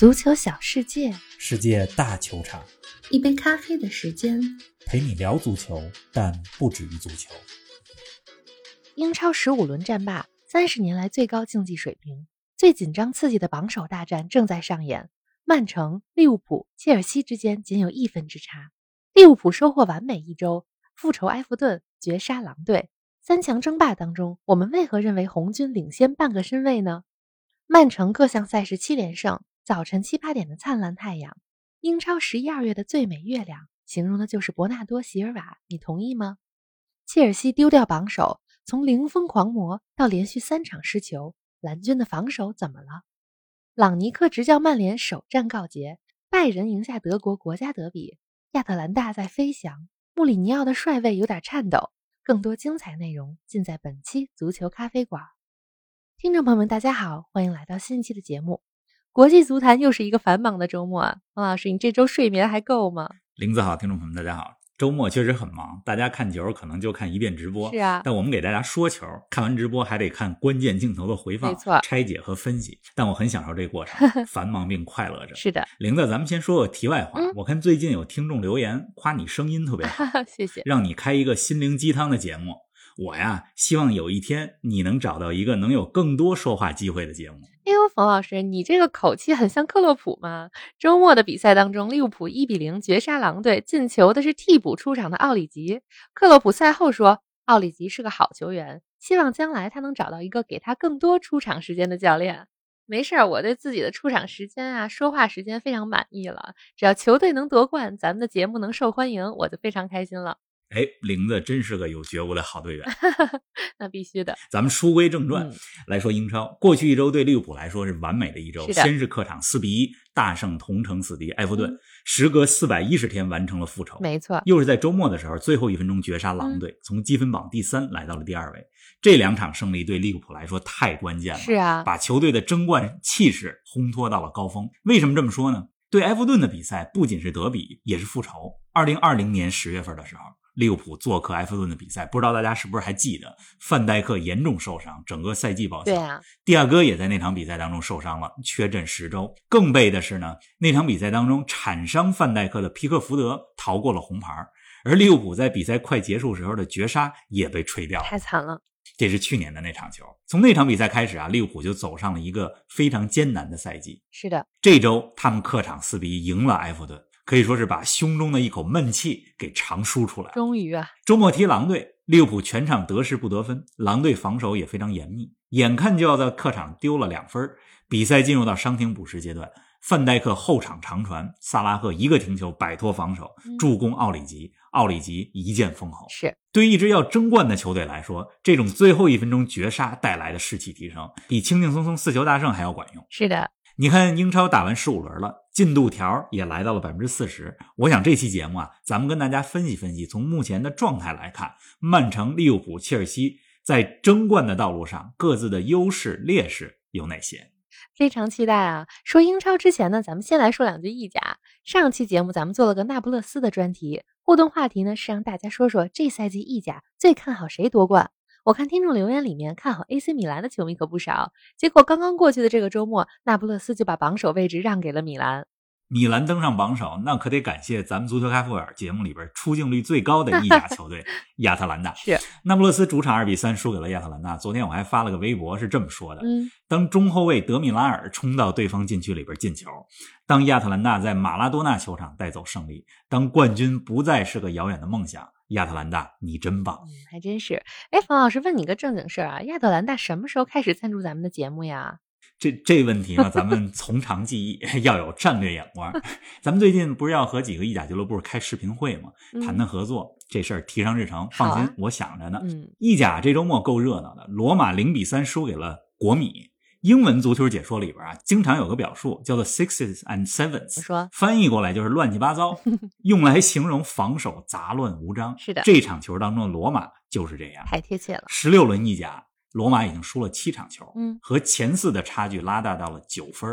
足球小世界，世界大球场，一杯咖啡的时间。陪你聊足球，但不止于足球。英超十五轮战罢，三十年来最高竞技水平，最紧张刺激的榜首大战正在上演。曼城、利物浦、切尔西之间仅有一分之差。利物浦收获完美一周，复仇埃弗顿，绝杀狼队。三强争霸当中，我们为何认为红军领先半个身位呢？曼城各项赛事七连胜，早晨七八点的灿烂太阳，英超十一二月的最美月亮，形容的就是伯纳多·席尔瓦，你同意吗？切尔西丢掉榜首，从零封狂魔到连续三场失球，蓝军的防守怎么了？朗尼克执教曼联首战告捷，拜仁赢下德国国家德比，亚特兰大在飞翔，穆里尼奥的帅位有点颤抖。更多精彩内容尽在本期足球咖啡馆。听众朋友们，大家好，欢迎来到新一期的节目。国际足坛又是一个繁忙的周末啊，王老师，你这周睡眠还够吗？林子好，听众朋友们，大家好。周末确实很忙，大家看球可能就看一遍直播。是啊，但我们给大家说球，看完直播还得看关键镜头的回放，没错，拆解和分析。但我很享受这个过程，繁忙并快乐着。是的，玲子，咱们先说个题外话。我看最近有听众留言夸你声音特别好，谢谢，让你开一个心灵鸡汤的节目。我呀，希望有一天你能找到一个能有更多说话机会的节目。哎呦，冯老师，你这个口气很像克洛普吗？周末的比赛当中，利物浦一比零绝杀狼队，进球的是替补出场的奥里吉。克洛普赛后说，奥里吉是个好球员，希望将来他能找到一个给他更多出场时间的教练。没事儿，我对自己的出场时间啊、说话时间非常满意了。只要球队能夺冠，咱们的节目能受欢迎，我就非常开心了。哎，玲子真是个有觉悟的好队员，那必须的。咱们书归正传来说，英超过去一周对利物浦来说是完美的一周。先是客场四比一大胜同城死敌埃弗顿，时隔四百一十天完成了复仇。没错，又是在周末的时候最后一分钟绝杀狼队，从积分榜第三来到了第二位。这两场胜利对利物浦来说太关键了，是啊，把球队的争冠气势烘托到了高峰。为什么这么说呢？对埃弗顿的比赛不仅是德比，也是复仇。二零二零年十月份的时候。利物浦做客埃弗顿的比赛，不知道大家是不是还记得？范戴克严重受伤，整个赛季报销。对啊，蒂亚戈也在那场比赛当中受伤了，缺阵十周。更悲的是呢，那场比赛当中铲伤范戴克的皮克福德逃过了红牌，而利物浦在比赛快结束时候的绝杀也被吹掉了，太惨了。这是去年的那场球。从那场比赛开始啊，利物浦就走上了一个非常艰难的赛季。是的，这周他们客场四比一赢了埃弗顿。可以说是把胸中的一口闷气给长舒出来。终于啊，周末踢狼队，利物浦全场得势不得分，狼队防守也非常严密，眼看就要在客场丢了两分。比赛进入到伤停补时阶段，范戴克后场长传，萨拉赫一个停球摆脱防守，助攻奥里吉，奥里吉一剑封喉。是对一支要争冠的球队来说，这种最后一分钟绝杀带来的士气提升，比轻轻松松四球大胜还要管用。是的。你看，英超打完十五轮了，进度条也来到了百分之四十。我想这期节目啊，咱们跟大家分析分析，从目前的状态来看，曼城、利物浦、切尔西在争冠的道路上各自的优势劣势有哪些？非常期待啊！说英超之前呢，咱们先来说两句意甲。上期节目咱们做了个那不勒斯的专题，互动话题呢是让大家说说这赛季意甲最看好谁夺冠。我看听众留言里面看好 AC 米兰的球迷可不少，结果刚刚过去的这个周末，那不勒斯就把榜首位置让给了米兰。米兰登上榜首，那可得感谢咱们足球开复尔节目里边出镜率最高的意甲球队 亚特兰大。是，那不勒斯主场二比三输给了亚特兰大。昨天我还发了个微博，是这么说的：嗯，当中后卫德米拉尔冲到对方禁区里边进球，当亚特兰大在马拉多纳球场带走胜利，当冠军不再是个遥远的梦想。亚特兰大，你真棒！嗯，还真是。哎，冯老师问你个正经事儿啊，亚特兰大什么时候开始赞助咱们的节目呀？这这问题呢，咱们从长计议，要有战略眼光。咱们最近不是要和几个意甲俱乐部开视频会吗？谈谈合作，这事儿提上日程。放心，我想着呢。嗯，意甲这周末够热闹的，罗马零比三输给了国米。英文足球解说里边啊，经常有个表述叫做 sixes and sevens，说翻译过来就是乱七八糟，用来形容防守杂乱无章。是的，这场球当中的罗马就是这样，太贴切了。十六轮意甲，罗马已经输了七场球，嗯，和前四的差距拉大到了九分。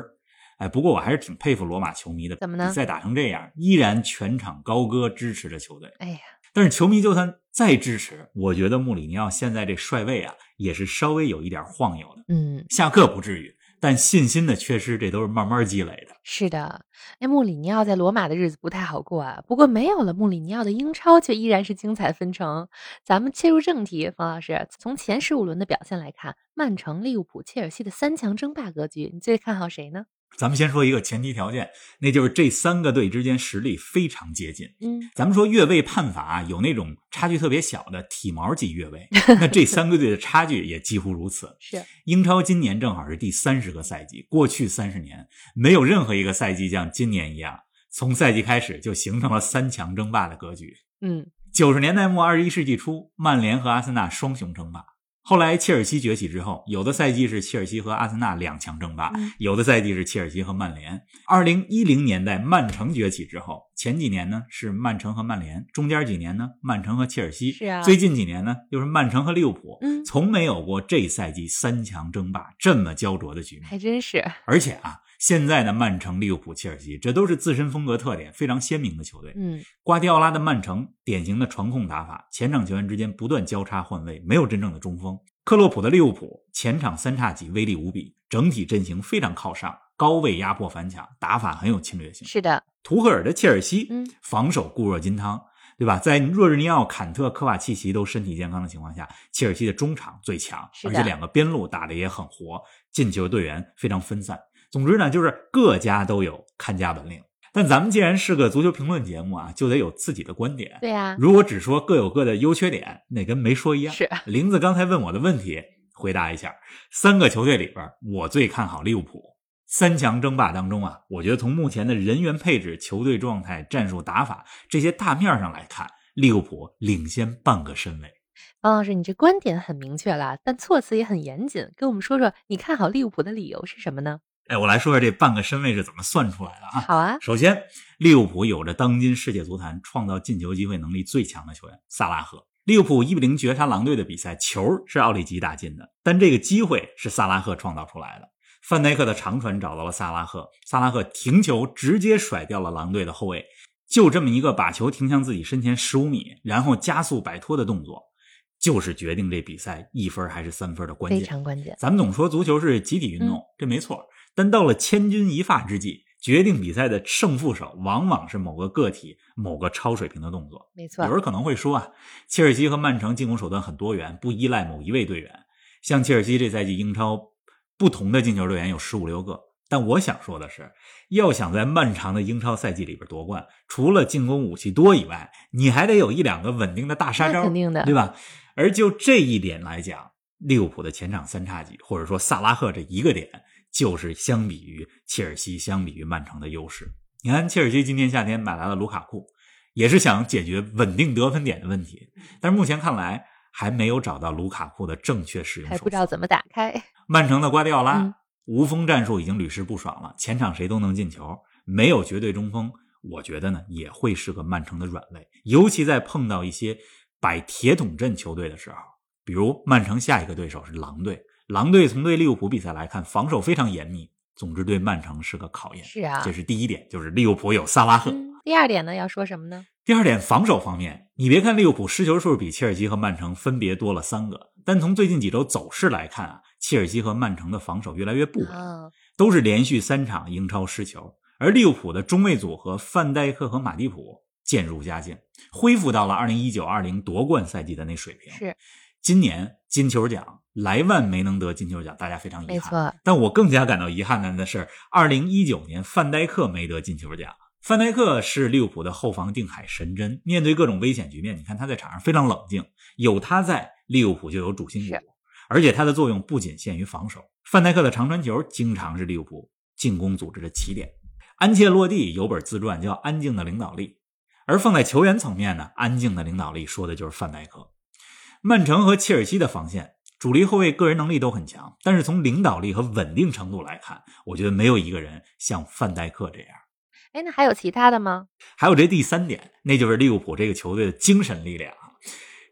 哎，不过我还是挺佩服罗马球迷的，怎么呢？比赛打成这样，依然全场高歌支持着球队。哎呀，但是球迷就算再支持，我觉得穆里尼奥现在这帅位啊，也是稍微有一点晃悠的。嗯，下课不至于。但信心的缺失，这都是慢慢积累的。是的，那，穆里尼奥在罗马的日子不太好过啊。不过没有了穆里尼奥的英超，却依然是精彩纷呈。咱们切入正题，冯老师，从前十五轮的表现来看，曼城、利物浦、切尔西的三强争霸格局，你最看好谁呢？咱们先说一个前提条件，那就是这三个队之间实力非常接近。嗯，咱们说越位判罚有那种差距特别小的体毛级越位，那这三个队的差距也几乎如此。是英超今年正好是第三十个赛季，过去三十年没有任何一个赛季像今年一样，从赛季开始就形成了三强争霸的格局。嗯，九十年代末二十一世纪初，曼联和阿森纳双雄争霸。后来切尔西崛起之后，有的赛季是切尔西和阿森纳两强争霸，嗯有的赛季是切尔西和曼联。二零一零年代曼城崛起之后，前几年呢是曼城和曼联，中间几年呢曼城和切尔西，是啊最近几年呢又是曼城和利物浦，嗯从没有过这赛季三强争霸这么焦灼的局面。还真是。而且啊，现在的曼城、利物浦、切尔西，这都是自身风格特点非常鲜明的球队。嗯，瓜迪奥拉的曼城典型的传控打法，前场球员之间不断交叉换位，没有真正的中锋。克洛普的利物浦前场三叉戟威力无比，整体阵型非常靠上，高位压迫反抢，打法很有侵略性。是的，图赫尔的切尔西，嗯，防守固若金汤，对吧？在若日尼奥、坎特、科瓦契奇都身体健康的情况下，切尔西的中场最强，而且两个边路打得也很活，进球队员非常分散。总之呢，就是各家都有看家本领。但咱们既然是个足球评论节目啊，就得有自己的观点。对呀、如果只说各有各的优缺点，那跟没说一样。是林子刚才问我的问题，回答一下：三个球队里边，我最看好利物浦。三强争霸当中啊，我觉得从目前的人员配置、球队状态、战术打法这些大面上来看，利物浦领先半个身位。王老师，你这观点很明确了，但措辞也很严谨，跟我们说说你看好利物浦的理由是什么呢？哎，我来说说这半个身位是怎么算出来的啊？好啊，首先，利物浦有着当今世界足坛创造进球机会能力最强的球员萨拉赫。利物浦一比零绝杀狼队的比赛，球是奥里吉打进的，但这个机会是萨拉赫创造出来的。范戴克的长传找到了萨拉赫，萨拉赫停球直接甩掉了狼队的后卫，就这么一个把球停向自己身前十五米，然后加速摆脱的动作，就是决定这比赛一分还是三分的关非键。常关键。咱们总说足球是集体运动，嗯这没错。但到了千钧一发之际，决定比赛的胜负手往往是某个个体、某个超水平的动作。没错有，人可能会说啊，切尔西和曼城进攻手段很多元，不依赖某一位队员。像切尔西这赛季英超不同的进球队员有十五六个。但我想说的是，要想在漫长的英超赛季里边夺冠，除了进攻武器多以外，你还得有一两个稳定的大杀招，肯定的对吧？而就这一点来讲，利物浦的前场三叉戟，或者说萨拉赫这一个点，就是相比于切尔西、相比于曼城的优势。你看，切尔西今年夏天买来了卢卡库，也是想解决稳定得分点的问题，但是目前看来还没有找到卢卡库的正确使用。还不知道怎么打开。曼城的瓜迪奥拉、嗯无锋战术已经屡试不爽了，前场谁都能进球，没有绝对中锋，我觉得呢也会是个曼城的软肋，尤其在碰到一些摆铁桶阵球队的时候，比如曼城下一个对手是狼队，狼队从对利物浦比赛来看，防守非常严密，总之对曼城是个考验。是啊这是第一点，就是利物浦有萨拉赫。嗯，第二点呢，要说什么呢？第二点，防守方面，你别看利物浦失球数比切尔西和曼城分别多了三个，但从最近几周走势来看啊，切尔西和曼城的防守越来越不稳，啊，都是连续三场英超失球。而利物浦的中卫组合范戴克和马蒂普渐入佳境，恢复到了二零一九二零夺冠赛季的那水平。是今年金球奖，莱万没能得金球奖，大家非常遗憾。没错，但我更加感到遗憾的是，二零一九年范戴克没得金球奖。范戴克是利物浦的后防定海神针，面对各种危险局面，你看他在场上非常冷静，有他在，利物浦就有主心骨，而且他的作用不仅限于防守。范戴克的长传球经常是利物浦进攻组织的起点。安切洛蒂有本自传叫《安静的领导力》，而放在球员层面呢，安静的领导力说的就是范戴克。曼城和切尔西的防线主力后卫个人能力都很强，但是从领导力和稳定程度来看，我觉得没有一个人像范戴克这样。哎，那还有其他的吗？还有这第三点，那就是利物浦这个球队的精神力量啊。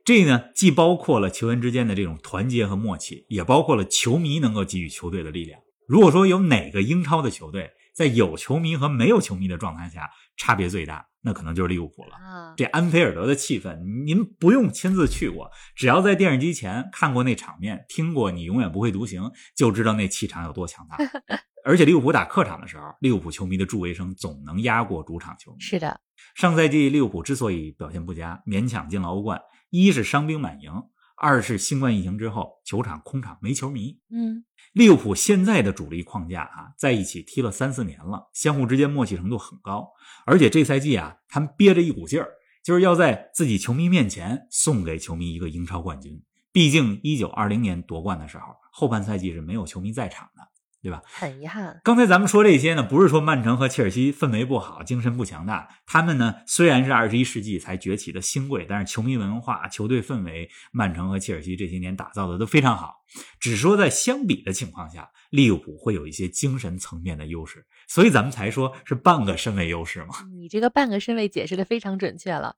这呢，既包括了球员之间的这种团结和默契，也包括了球迷能够给予球队的力量。如果说有哪个英超的球队在有球迷和没有球迷的状态下差别最大，那可能就是利物浦了。啊，这安菲尔德的气氛，您不用亲自去过，只要在电视机前看过那场面，听过“你永远不会独行”，就知道那气场有多强大。而且利物浦打客场的时候，利物浦球迷的助威声总能压过主场球迷。是的，上赛季利物浦之所以表现不佳，勉强进了欧冠，一是伤兵满营，二是新冠疫情之后球场空场没球迷。嗯，利物浦现在的主力框架啊，在一起踢了三四年了，相互之间默契程度很高。而且这赛季啊，他们憋着一股劲儿，就是要在自己球迷面前送给球迷一个英超冠军。毕竟一九二零年夺冠的时候，后半赛季是没有球迷在场的。对吧？很遗憾。刚才咱们说这些呢，不是说曼城和切尔西氛围不好、精神不强大。他们呢，虽然是二十一世纪才崛起的新贵，但是球迷文化、球队氛围，曼城和切尔西这些年打造的都非常好。只说在相比的情况下，利物浦会有一些精神层面的优势，所以咱们才说是半个身位优势嘛。你这个半个身位解释的非常准确了。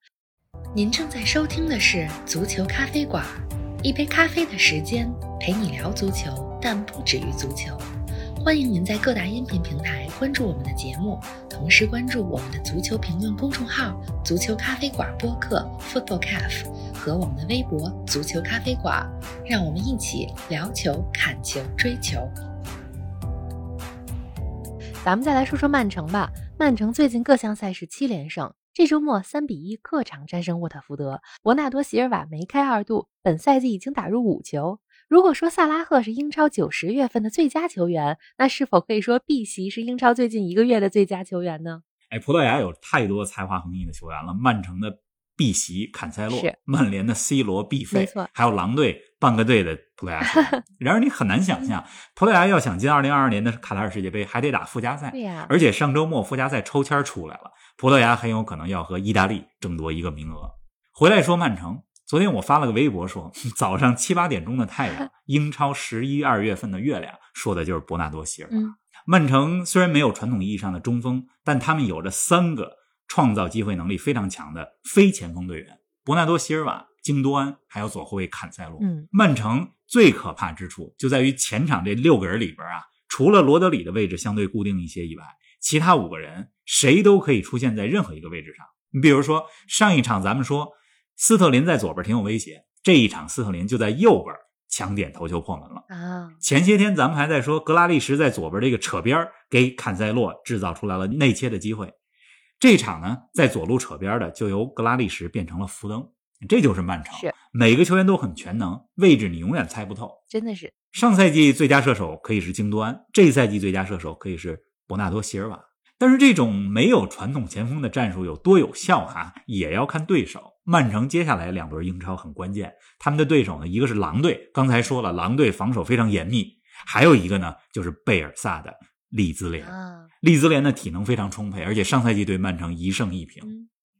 您正在收听的是足球咖啡馆，一杯咖啡的时间陪你聊足球，但不止于足球。欢迎您在各大音频平台关注我们的节目，同时关注我们的足球评论公众号“足球咖啡馆播客 ”（Football Cafe） 和我们的微博“足球咖啡馆”，让我们一起聊球、看球、追球。咱们再来说说曼城吧。曼城最近各项赛事七连胜，这周末三比一客场战胜沃特福德，伯纳多·席尔瓦梅开二度，本赛季已经打入五球。如果说萨拉赫是英超九十月份的最佳球员，那是否可以说碧玺是英超最近一个月的最佳球员呢？哎，葡萄牙有太多才华横溢的球员了，曼城的碧玺、坎塞洛，曼联的 C 罗、毕费，没错，还有狼队半个队的葡萄牙。然而你很难想象，葡萄牙要想进二零二二年的卡塔尔世界杯，还得打附加赛。对呀，而且上周末附加赛抽签出来了，葡萄牙很有可能要和意大利争夺一个名额。回来说曼城。昨天我发了个微博说，早上七八点钟的太阳，英超十一二月份的月亮，说的就是伯纳多·席尔瓦。曼城虽然没有传统意义上的中锋，但他们有着三个创造机会能力非常强的非前锋队员：伯纳多·席尔瓦、京多安，还有左后卫坎塞洛。嗯，曼城最可怕之处就在于前场这六个人里边啊，除了罗德里的位置相对固定一些以外，其他五个人谁都可以出现在任何一个位置上。你比如说上一场咱们说。斯特林在左边挺有威胁，这一场斯特林就在右边抢点头球破门了啊！前些天咱们还在说格拉利什在左边这个扯边给坎塞洛制造出来了内切的机会，这场呢在左路扯边的就由格拉利什变成了福登，这就是曼城，是每个球员都很全能，位置你永远猜不透，真的是。上赛季最佳射手可以是京多安，这赛季最佳射手可以是伯纳多席尔瓦。但是这种没有传统前锋的战术有多有效哈，也要看对手。曼城接下来两轮英超很关键，他们的对手呢，一个是狼队，刚才说了，狼队防守非常严密；还有一个呢，就是贝尔萨的利兹联。利兹联的体能非常充沛，而且上赛季对曼城一胜一平。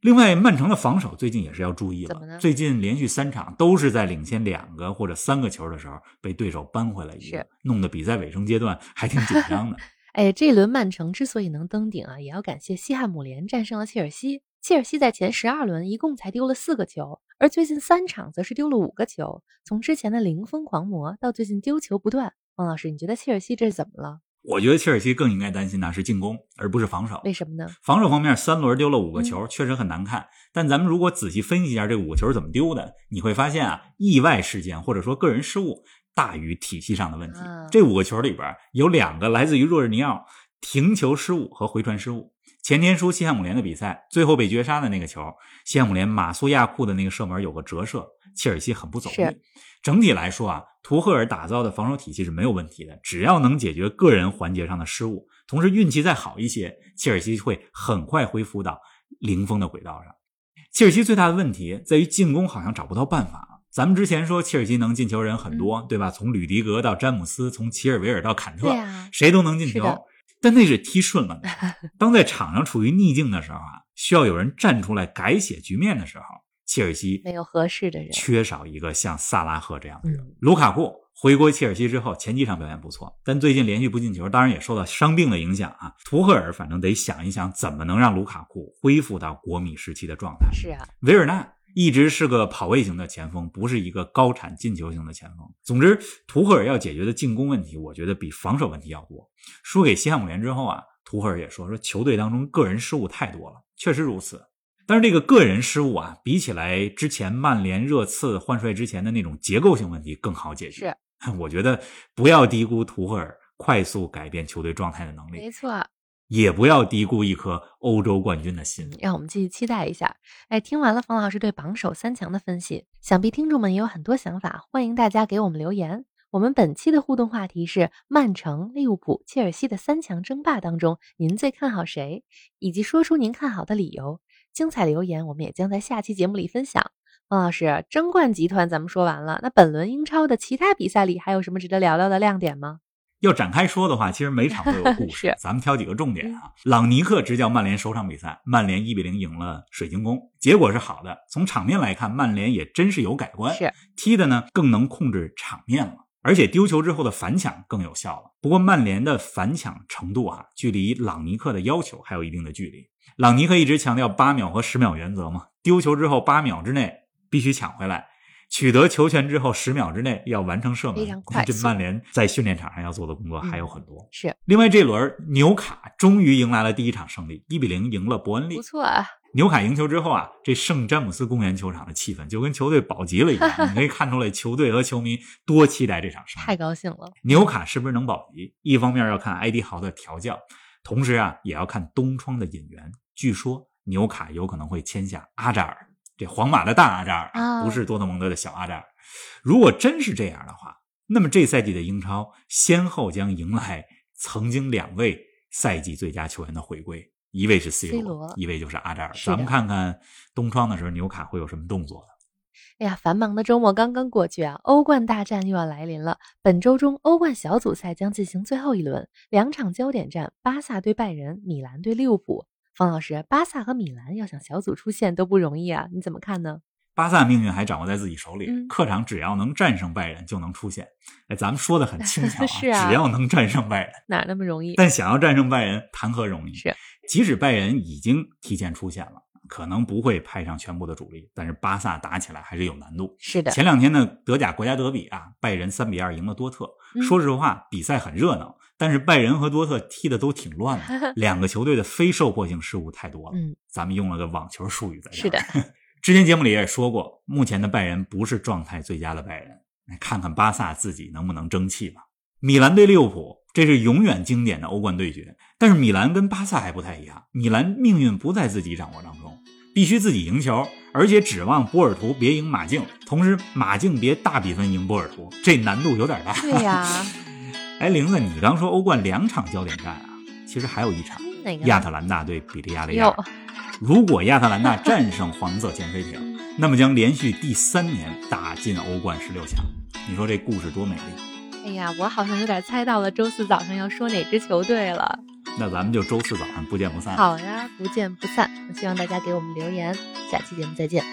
另外，曼城的防守最近也是要注意了，最近连续三场都是在领先两个或者三个球的时候被对手扳回来一个，弄得比赛尾声阶段还挺紧张的。哎，这一轮曼城之所以能登顶啊，也要感谢西汉姆联战胜了切尔西。切尔西在前十二轮一共才丢了四个球，而最近三场则是丢了五个球。从之前的零封狂魔到最近丢球不断，王老师，你觉得切尔西这是怎么了？我觉得切尔西更应该担心的是进攻，而不是防守。为什么呢？防守方面，三轮丢了五个球，确实很难看。但咱们如果仔细分析一下这五个球怎么丢的，你会发现啊，意外事件或者说个人失误大于体系上的问题。这五个球里边有两个来自于若日尼奥停球失误和回传失误。前天输西汉姆联的比赛，最后被绝杀的那个球，西汉姆联马苏亚库的那个射门有个折射，切尔西很不走运。整体来说啊，图赫尔打造的防守体系是没有问题的，只要能解决个人环节上的失误，同时运气再好一些，切尔西会很快恢复到零封的轨道上。切尔西最大的问题在于进攻好像找不到办法。咱们之前说切尔西能进球人很多，对吧？从吕迪格到詹姆斯，从齐尔维尔到坎特，谁都能进球。但那是踢顺了的。当在场上处于逆境的时候啊，需要有人站出来改写局面的时候，切尔西没有合适的人，缺少一个像萨拉赫这样的人。卢卡库回归切尔西之后，前几场表现不错，但最近连续不进球，当然也受到伤病的影响啊。图赫尔反正得想一想，怎么能让卢卡库恢复到国米时期的状态。是啊，维尔纳。一直是个跑位型的前锋，不是一个高产进球型的前锋。总之，图赫尔要解决的进攻问题，我觉得比防守问题要多。输给西汉姆联之后啊，图赫尔也说说球队当中个人失误太多了，确实如此。但是这个个人失误啊，比起来之前曼联热刺换帅之前的那种结构性问题更好解决。是，我觉得不要低估图赫尔快速改变球队状态的能力，没错，也不要低估一颗欧洲冠军的心。让我们继续期待一下。哎，听完了冯老师对榜首三强的分析，想必听众们也有很多想法，欢迎大家给我们留言。我们本期的互动话题是：曼城、利物浦、切尔西的三强争霸当中，您最看好谁？以及说出您看好的理由。精彩留言，我们也将在下期节目里分享。方老师，争冠集团咱们说完了，那本轮英超的其他比赛里还有什么值得聊聊的亮点吗？要展开说的话，其实每场都有故事，咱们挑几个重点啊。朗尼克执教曼联首场比赛，曼联一比零赢了水晶宫，结果是好的。从场面来看，曼联也真是有改观，是踢的呢更能控制场面了，而且丢球之后的反抢更有效了。不过曼联的反抢程度啊，距离朗尼克的要求还有一定的距离。朗尼克一直强调八秒和十秒原则嘛，丢球之后八秒之内必须抢回来，取得球权之后十秒之内要完成射门。非常快。这曼联在训练场上要做的工作还有很多。是。另外这轮纽卡终于迎来了第一场胜利，一比零赢了伯恩利。不错啊。纽卡赢球之后啊，这圣詹姆斯公园球场的气氛就跟球队保级了一样，你可以看出来球队和球迷多期待这场胜利。太高兴了。纽卡是不是能保级？一方面要看埃迪豪的调教，同时啊也要看东窗的引援。据说纽卡有可能会签下阿扎尔，这皇马的大阿扎尔，不是多特蒙德的小阿扎尔。如果真是这样的话，那么这赛季的英超先后将迎来曾经两位赛季最佳球员的回归，一位是 C 罗，一位就是阿扎尔。咱们看看东窗的时候纽卡会有什么动作哎呀，繁忙的周末刚刚过去啊，欧冠大战又要来临了。本周中，欧冠小组赛将进行最后一轮，两场焦点战：巴萨对拜仁，米兰对利物浦。方老师，巴萨和米兰要想小组出线都不容易啊，你怎么看呢？巴萨命运还掌握在自己手里，客场只要能战胜拜仁就能出线。哎，咱们说的很轻 巧啊，只要能战胜拜仁，哪那么容易？但想要战胜拜仁，谈何容易？是，即使拜仁已经提前出线了，可能不会派上全部的主力，但是巴萨打起来还是有难度。是的，前两天的德甲国家德比啊，拜仁三比二赢了多特。说实话，比赛很热闹。但是拜仁和多特踢的都挺乱的，两个球队的非受迫性失误太多了。嗯，咱们用了个网球术语在这是的，之前节目里也说过，目前的拜仁不是状态最佳的拜仁。看看巴萨自己能不能争气吧。米兰对利物浦，这是永远经典的欧冠对决。但是米兰跟巴萨还不太一样，米兰命运不在自己掌握当中，必须自己赢球，而且指望波尔图别赢马竞，同时马竞别大比分赢波尔图，这难度有点大。对呀。哎，玲子，你刚说欧冠两场焦点战啊，其实还有一场，亚特兰大对比利亚雷亚。如果亚特兰大战胜黄色潜水艇，那么将连续第三年打进欧冠十六强。你说这故事多美丽！哎呀，我好像有点猜到了周四早上要说哪支球队了。那咱们就周四早上不见不散。好呀，不见不散。希望大家给我们留言，下期节目再见。